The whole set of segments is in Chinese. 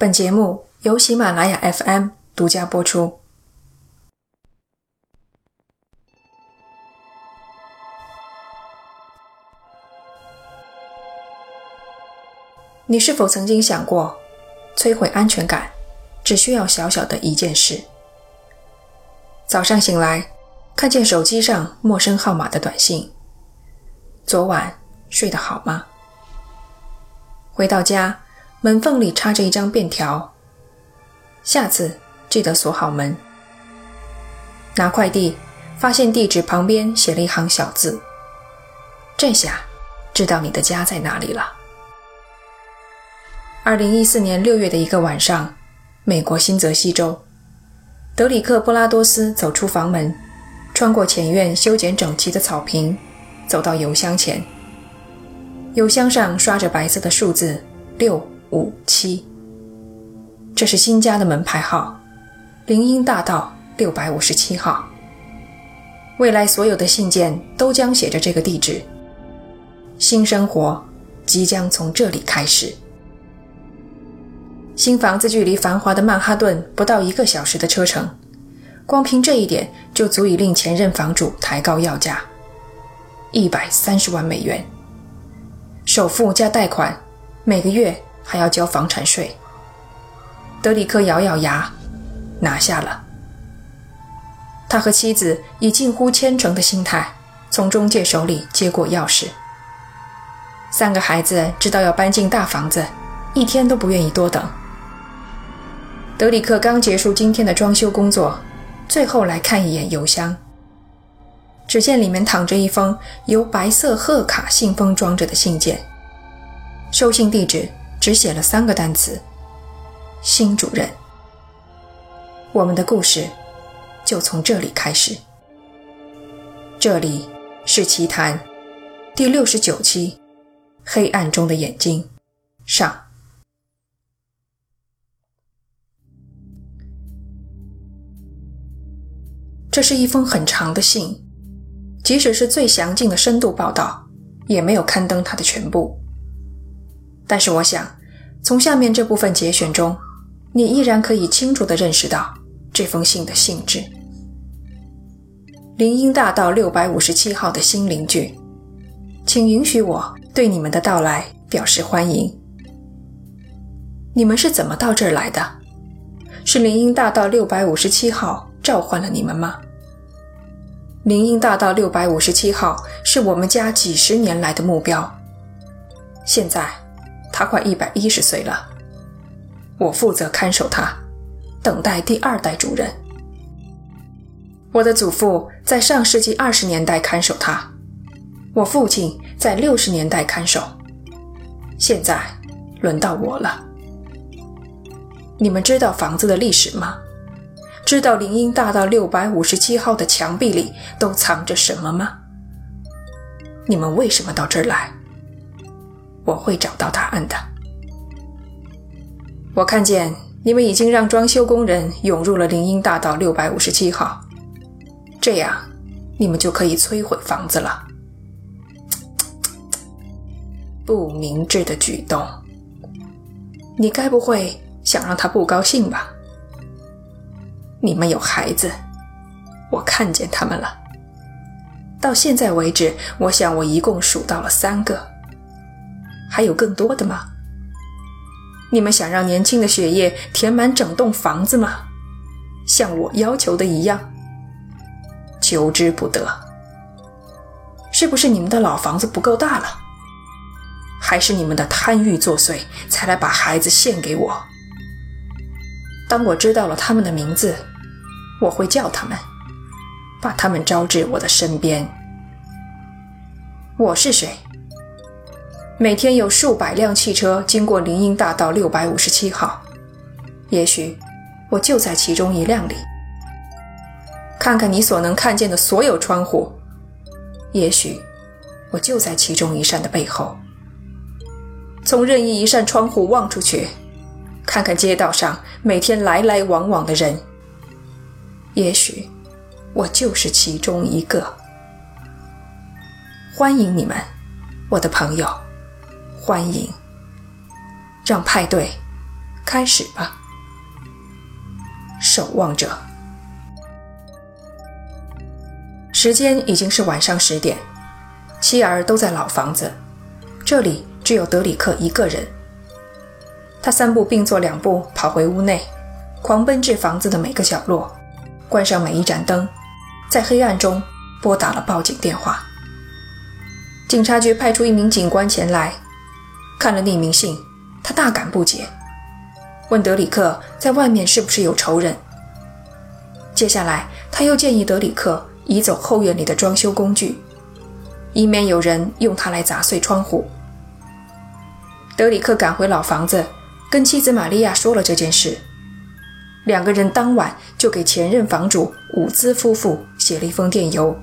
本节目由喜马拉雅 FM 独家播出。你是否曾经想过，摧毁安全感只需要小小的一件事？早上醒来，看见手机上陌生号码的短信：“昨晚睡得好吗？”回到家。门缝里插着一张便条，下次记得锁好门。拿快递，发现地址旁边写了一行小字，这下知道你的家在哪里了。二零一四年六月的一个晚上，美国新泽西州，德里克·布拉多斯走出房门，穿过前院修剪整齐的草坪，走到邮箱前。邮箱上刷着白色的数字六。五七，这是新家的门牌号，林荫大道六百五十七号。未来所有的信件都将写着这个地址。新生活即将从这里开始。新房子距离繁华的曼哈顿不到一个小时的车程，光凭这一点就足以令前任房主抬高要价，一百三十万美元，首付加贷款，每个月。还要交房产税。德里克咬咬牙，拿下了。他和妻子以近乎虔诚的心态从中介手里接过钥匙。三个孩子知道要搬进大房子，一天都不愿意多等。德里克刚结束今天的装修工作，最后来看一眼邮箱，只见里面躺着一封由白色贺卡信封装着的信件，收信地址。只写了三个单词：“新主任。”我们的故事就从这里开始。这里是奇谈第六十九期《黑暗中的眼睛》上。这是一封很长的信，即使是最详尽的深度报道，也没有刊登它的全部。但是我想，从下面这部分节选中，你依然可以清楚地认识到这封信的性质。林荫大道六百五十七号的新邻居，请允许我对你们的到来表示欢迎。你们是怎么到这儿来的？是林荫大道六百五十七号召唤了你们吗？林荫大道六百五十七号是我们家几十年来的目标，现在。他快一百一十岁了，我负责看守他，等待第二代主人。我的祖父在上世纪二十年代看守他，我父亲在六十年代看守，现在轮到我了。你们知道房子的历史吗？知道林荫大道六百五十七号的墙壁里都藏着什么吗？你们为什么到这儿来？我会找到答案的。我看见你们已经让装修工人涌入了林荫大道六百五十七号，这样你们就可以摧毁房子了。不明智的举动，你该不会想让他不高兴吧？你们有孩子，我看见他们了。到现在为止，我想我一共数到了三个。还有更多的吗？你们想让年轻的血液填满整栋房子吗？像我要求的一样？求之不得。是不是你们的老房子不够大了？还是你们的贪欲作祟，才来把孩子献给我？当我知道了他们的名字，我会叫他们，把他们招至我的身边。我是谁？每天有数百辆汽车经过林荫大道六百五十七号，也许我就在其中一辆里。看看你所能看见的所有窗户，也许我就在其中一扇的背后。从任意一扇窗户望出去，看看街道上每天来来往往的人，也许我就是其中一个。欢迎你们，我的朋友。欢迎，让派对开始吧。守望者。时间已经是晚上十点，妻儿都在老房子，这里只有德里克一个人。他三步并作两步跑回屋内，狂奔至房子的每个角落，关上每一盏灯，在黑暗中拨打了报警电话。警察局派出一名警官前来，看了匿名信，他大感不解，问德里克在外面是不是有仇人。接下来，他又建议德里克移走后院里的装修工具，以免有人用它来砸碎窗户。德里克赶回老房子。跟妻子玛利亚说了这件事，两个人当晚就给前任房主伍兹夫妇写了一封电邮，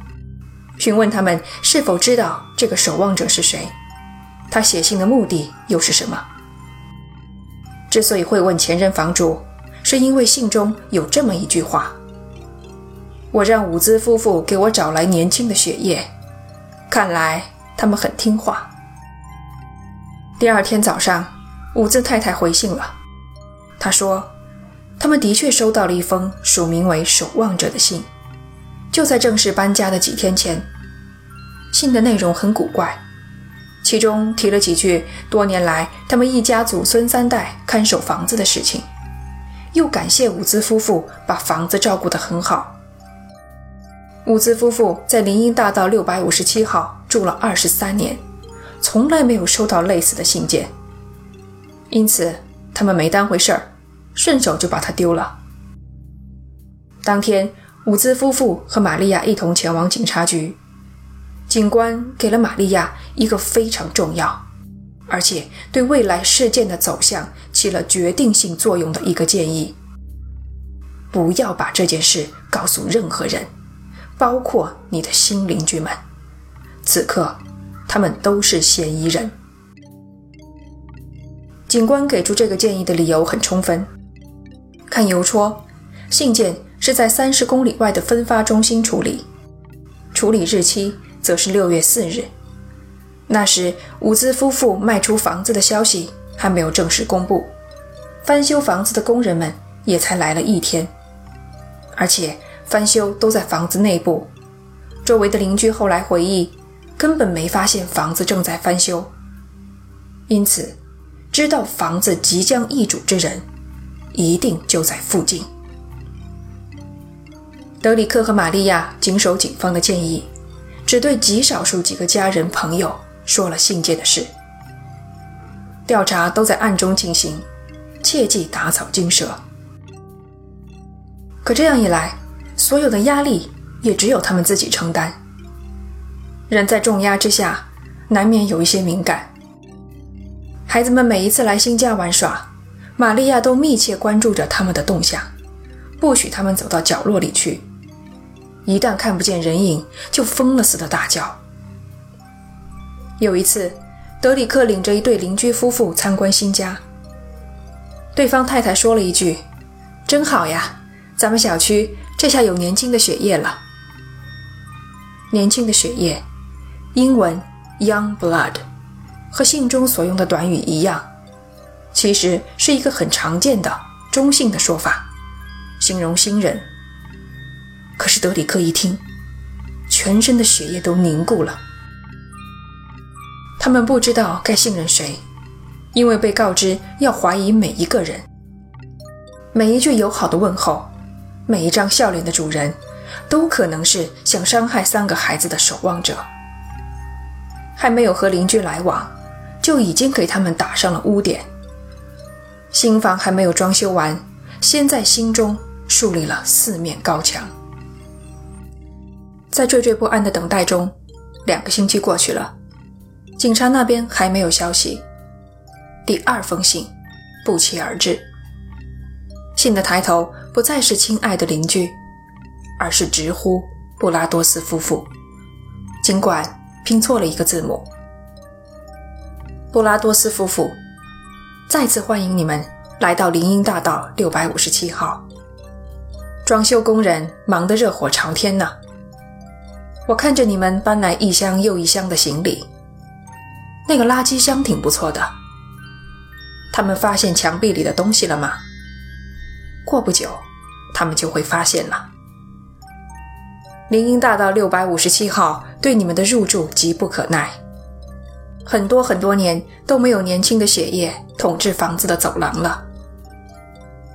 询问他们是否知道这个守望者是谁，他写信的目的又是什么。之所以会问前任房主，是因为信中有这么一句话：“我让伍兹夫妇给我找来年轻的血液，看来他们很听话。”第二天早上。伍兹太太回信了，她说：“他们的确收到了一封署名为‘守望者’的信，就在正式搬家的几天前。信的内容很古怪，其中提了几句多年来他们一家祖孙三代看守房子的事情，又感谢伍兹夫妇把房子照顾得很好。伍兹夫妇在林荫大道六百五十七号住了二十三年，从来没有收到类似的信件。”因此，他们没当回事儿，顺手就把它丢了。当天，伍兹夫妇和玛利亚一同前往警察局。警官给了玛利亚一个非常重要，而且对未来事件的走向起了决定性作用的一个建议：不要把这件事告诉任何人，包括你的新邻居们。此刻，他们都是嫌疑人。警官给出这个建议的理由很充分。看邮戳，信件是在三十公里外的分发中心处理，处理日期则是六月四日。那时，伍兹夫妇卖出房子的消息还没有正式公布，翻修房子的工人们也才来了一天，而且翻修都在房子内部。周围的邻居后来回忆，根本没发现房子正在翻修，因此。知道房子即将易主之人，一定就在附近。德里克和玛利亚谨守警方的建议，只对极少数几个家人朋友说了信件的事。调查都在暗中进行，切忌打草惊蛇。可这样一来，所有的压力也只有他们自己承担。人在重压之下，难免有一些敏感。孩子们每一次来新家玩耍，玛利亚都密切关注着他们的动向，不许他们走到角落里去。一旦看不见人影，就疯了似的大叫。有一次，德里克领着一对邻居夫妇参观新家，对方太太说了一句：“真好呀，咱们小区这下有年轻的血液了。”年轻的血液，英文 “young blood”。和信中所用的短语一样，其实是一个很常见的中性的说法，形容新人。可是德里克一听，全身的血液都凝固了。他们不知道该信任谁，因为被告知要怀疑每一个人，每一句友好的问候，每一张笑脸的主人，都可能是想伤害三个孩子的守望者。还没有和邻居来往。就已经给他们打上了污点。新房还没有装修完，先在心中树立了四面高墙。在惴惴不安的等待中，两个星期过去了，警察那边还没有消息。第二封信不期而至，信的抬头不再是“亲爱的邻居”，而是直呼布拉多斯夫妇，尽管拼错了一个字母。布拉多斯夫妇，再次欢迎你们来到林荫大道六百五十七号。装修工人忙得热火朝天呢。我看着你们搬来一箱又一箱的行李，那个垃圾箱挺不错的。他们发现墙壁里的东西了吗？过不久，他们就会发现了。林荫大道六百五十七号对你们的入住急不可耐，很多很多年都没有年轻的血液统治房子的走廊了。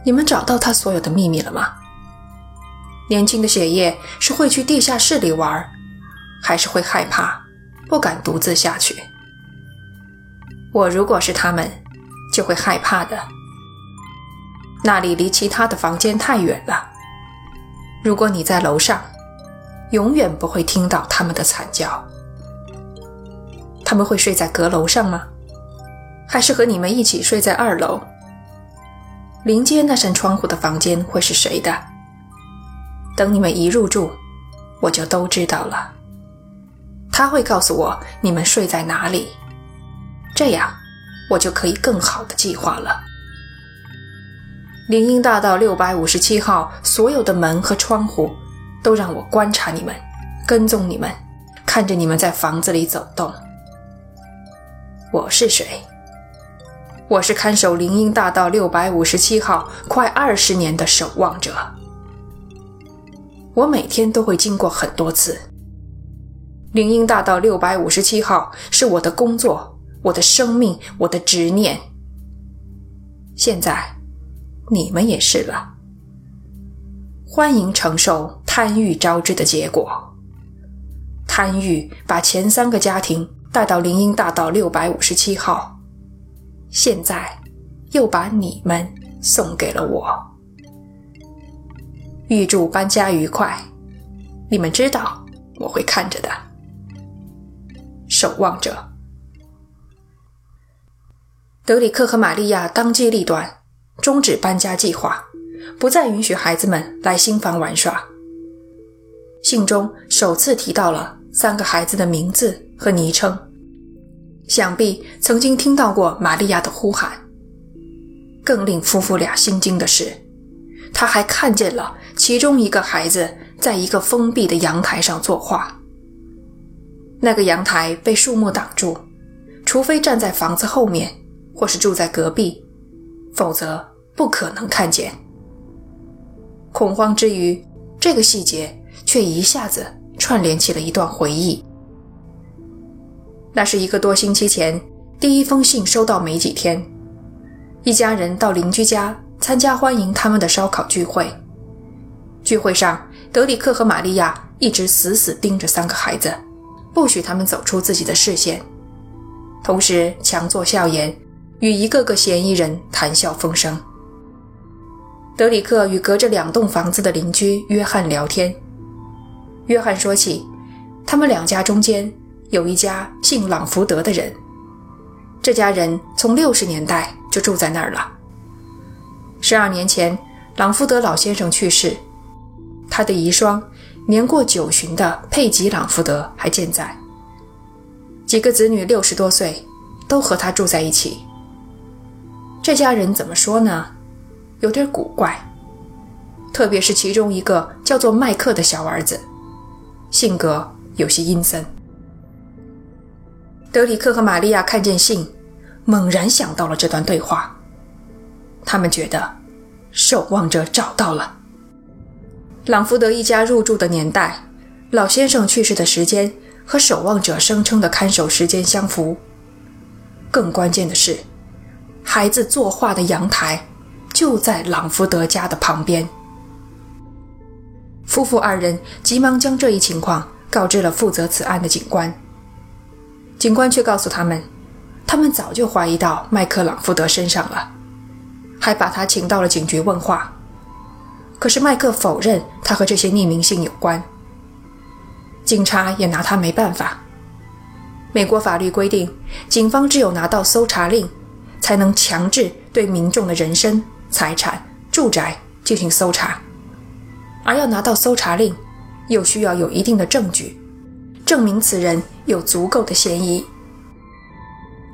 你们找到他所有的秘密了吗？年轻的血液是会去地下室里玩，还是会害怕，不敢独自下去？我如果是他们，就会害怕的。那里离其他的房间太远了。如果你在楼上。永远不会听到他们的惨叫。他们会睡在阁楼上吗？还是和你们一起睡在二楼？临街那扇窗户的房间会是谁的？等你们一入住，我就都知道了。他会告诉我你们睡在哪里，这样我就可以更好的计划了。林荫大道六百五十七号所有的门和窗户。都让我观察你们，跟踪你们，看着你们在房子里走动。我是谁？我是看守林荫大道六百五十七号快二十年的守望者。我每天都会经过很多次。林荫大道六百五十七号是我的工作，我的生命，我的执念。现在，你们也是了。欢迎承受贪欲招致的结果。贪欲把前三个家庭带到林荫大道六百五十七号，现在又把你们送给了我。预祝搬家愉快！你们知道我会看着的。守望者，德里克和玛利亚当机立断，终止搬家计划。不再允许孩子们来新房玩耍。信中首次提到了三个孩子的名字和昵称，想必曾经听到过玛利亚的呼喊。更令夫妇俩心惊的是，他还看见了其中一个孩子在一个封闭的阳台上作画。那个阳台被树木挡住，除非站在房子后面，或是住在隔壁，否则不可能看见。恐慌之余，这个细节却一下子串联起了一段回忆。那是一个多星期前，第一封信收到没几天，一家人到邻居家参加欢迎他们的烧烤聚会。聚会上，德里克和玛利亚一直死死盯着三个孩子，不许他们走出自己的视线，同时强作笑颜，与一个个嫌疑人谈笑风生。德里克与隔着两栋房子的邻居约翰聊天。约翰说起，他们两家中间有一家姓朗福德的人，这家人从六十年代就住在那儿了。十二年前，朗福德老先生去世，他的遗孀年过九旬的佩吉·朗福德还健在，几个子女六十多岁，都和他住在一起。这家人怎么说呢？有点古怪，特别是其中一个叫做麦克的小儿子，性格有些阴森。德里克和玛利亚看见信，猛然想到了这段对话。他们觉得守望者找到了朗福德一家入住的年代，老先生去世的时间和守望者声称的看守时间相符。更关键的是，孩子作画的阳台。就在朗福德家的旁边。夫妇二人急忙将这一情况告知了负责此案的警官。警官却告诉他们，他们早就怀疑到麦克朗福德身上了，还把他请到了警局问话。可是麦克否认他和这些匿名信有关。警察也拿他没办法。美国法律规定，警方只有拿到搜查令，才能强制对民众的人身。财产、住宅进行搜查，而要拿到搜查令，又需要有一定的证据，证明此人有足够的嫌疑。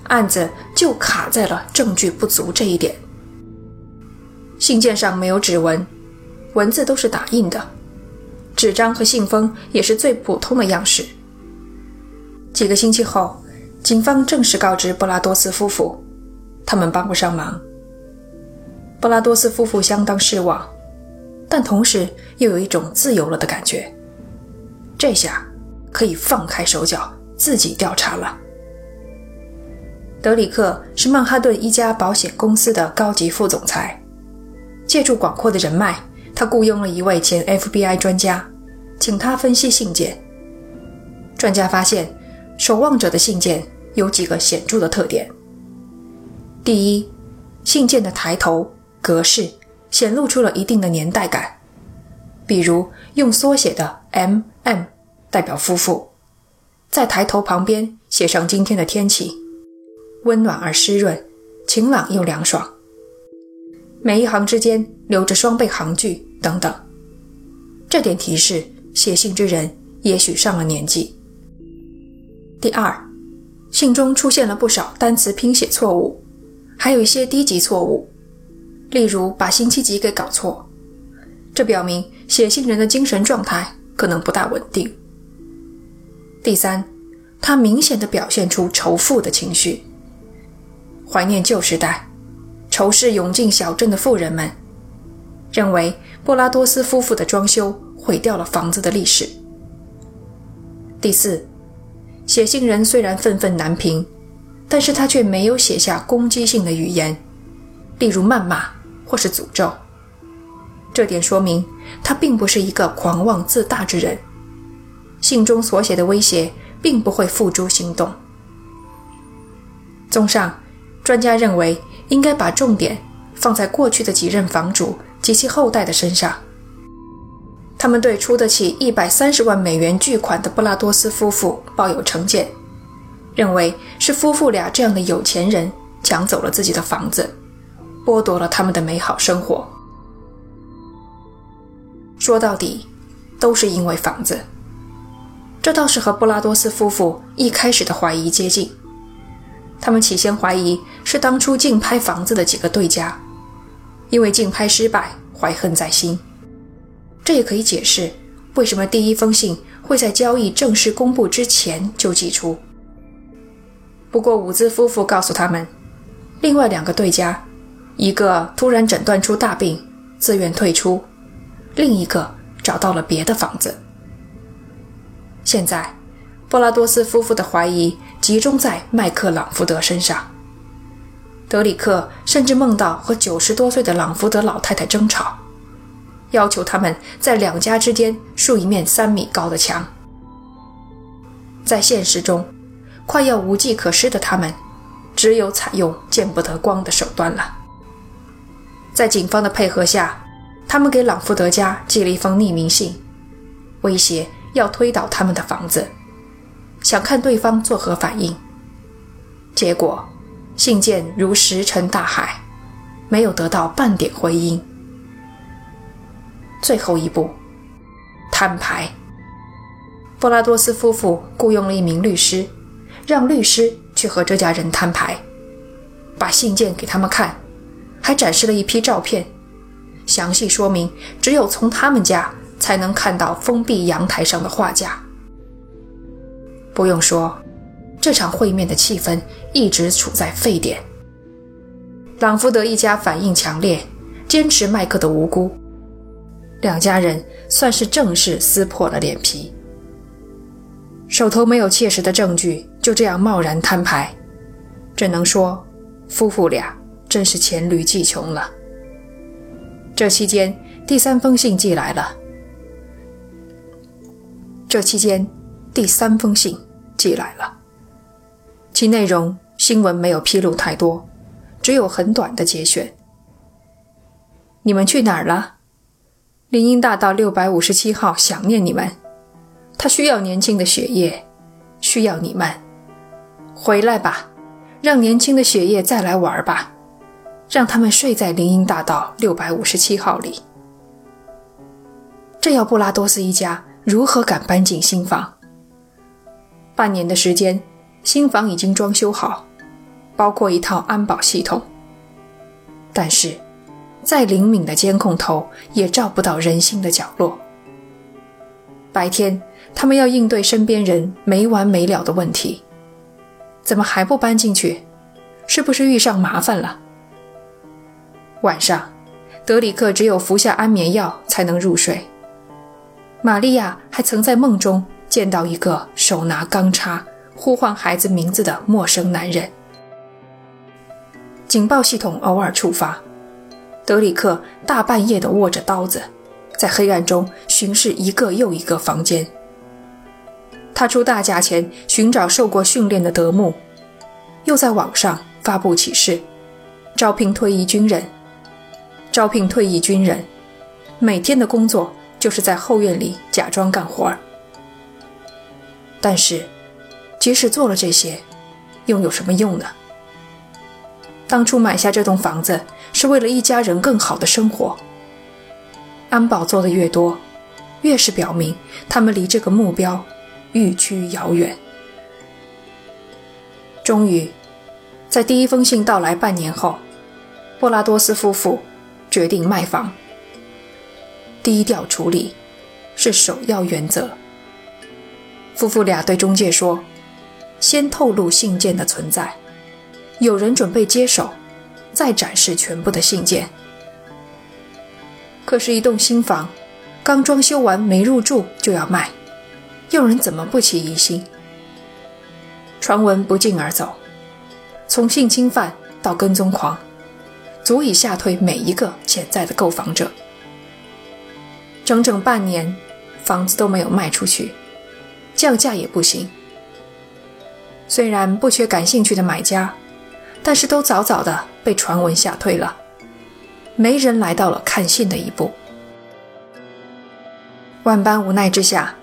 案子就卡在了证据不足这一点。信件上没有指纹，文字都是打印的，纸张和信封也是最普通的样式。几个星期后，警方正式告知布拉多斯夫妇。他们帮不上忙。布拉多斯夫妇相当失望，但同时又有一种自由了的感觉。这下可以放开手脚，自己调查了。德里克是曼哈顿一家保险公司的高级副总裁，借助广阔的人脉，他雇佣了一位前 FBI 专家，请他分析信件。专家发现，守望者的信件有几个显著的特点：第一，信件的抬头。格式显露出了一定的年代感，比如用缩写的 M.M 代表夫妇，在抬头旁边写上今天的天气，温暖而湿润，晴朗又凉爽。每一行之间留着双倍行距等等，这点提示写信之人也许上了年纪。第二，信中出现了不少单词拼写错误，还有一些低级错误。例如把星期几给搞错，这表明写信人的精神状态可能不大稳定。第三，他明显的表现出仇富的情绪，怀念旧时代，仇视涌进小镇的富人们，认为布拉多斯夫妇的装修毁掉了房子的历史。第四，写信人虽然愤愤难平，但是他却没有写下攻击性的语言，例如谩骂。或是诅咒，这点说明他并不是一个狂妄自大之人。信中所写的威胁并不会付诸行动。综上，专家认为应该把重点放在过去的几任房主及其后代的身上。他们对出得起一百三十万美元巨款的布拉多斯夫妇抱有成见，认为是夫妇俩这样的有钱人抢走了自己的房子。剥夺了他们的美好生活。说到底，都是因为房子。这倒是和布拉多斯夫妇一开始的怀疑接近。他们起先怀疑是当初竞拍房子的几个对家，因为竞拍失败，怀恨在心。这也可以解释为什么第一封信会在交易正式公布之前就寄出。不过，伍兹夫妇告诉他们，另外两个对家。一个突然诊断出大病，自愿退出；另一个找到了别的房子。现在，布拉多斯夫妇的怀疑集中在麦克朗福德身上。德里克甚至梦到和九十多岁的朗福德老太太争吵，要求他们在两家之间竖一面三米高的墙。在现实中，快要无计可施的他们，只有采用见不得光的手段了。在警方的配合下，他们给朗福德家寄了一封匿名信，威胁要推倒他们的房子，想看对方作何反应。结果，信件如石沉大海，没有得到半点回音。最后一步，摊牌。布拉多斯夫妇雇佣了一名律师，让律师去和这家人摊牌，把信件给他们看。还展示了一批照片，详细说明只有从他们家才能看到封闭阳台上的画架。不用说，这场会面的气氛一直处在沸点。朗福德一家反应强烈，坚持麦克的无辜，两家人算是正式撕破了脸皮。手头没有切实的证据，就这样贸然摊牌，只能说夫妇俩。真是黔驴技穷了。这期间，第三封信寄来了。这期间，第三封信寄来了，其内容新闻没有披露太多，只有很短的节选。你们去哪儿了？林荫大道六百五十七号想念你们，他需要年轻的血液，需要你们，回来吧，让年轻的血液再来玩吧。让他们睡在林荫大道六百五十七号里。这要布拉多斯一家如何敢搬进新房？半年的时间，新房已经装修好，包括一套安保系统。但是，再灵敏的监控头也照不到人心的角落。白天，他们要应对身边人没完没了的问题，怎么还不搬进去？是不是遇上麻烦了？晚上，德里克只有服下安眠药才能入睡。玛利亚还曾在梦中见到一个手拿钢叉呼唤孩子名字的陌生男人。警报系统偶尔触发，德里克大半夜的握着刀子，在黑暗中巡视一个又一个房间。他出大价钱寻找受过训练的德牧，又在网上发布启事，招聘退役军人。招聘退役军人，每天的工作就是在后院里假装干活儿。但是，即使做了这些，又有什么用呢？当初买下这栋房子是为了一家人更好的生活。安保做的越多，越是表明他们离这个目标愈趋遥远。终于，在第一封信到来半年后，波拉多斯夫妇决定卖房。低调处理是首要原则。夫妇俩对中介说：“先透露信件的存在。”有人准备接手，再展示全部的信件。可是，一栋新房刚装修完没入住就要卖，有人怎么不起疑心？传闻不胫而走，从性侵犯到跟踪狂，足以吓退每一个潜在的购房者。整整半年，房子都没有卖出去，降价也不行。虽然不缺感兴趣的买家。但是都早早的被传闻吓退了，没人来到了看信的一步。万般无奈之下，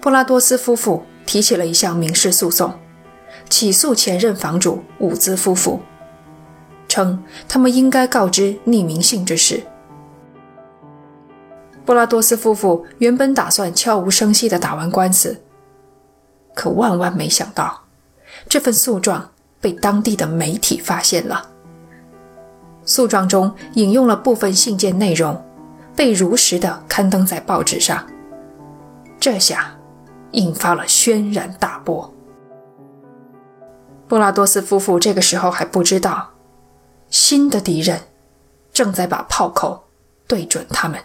布拉多斯夫妇提起了一项民事诉讼，起诉前任房主伍兹夫妇，称他们应该告知匿名信之事。布拉多斯夫妇原本打算悄无声息地打完官司，可万万没想到，这份诉状。被当地的媒体发现了，诉状中引用了部分信件内容，被如实的刊登在报纸上。这下引发了轩然大波。布拉多斯夫妇这个时候还不知道，新的敌人正在把炮口对准他们。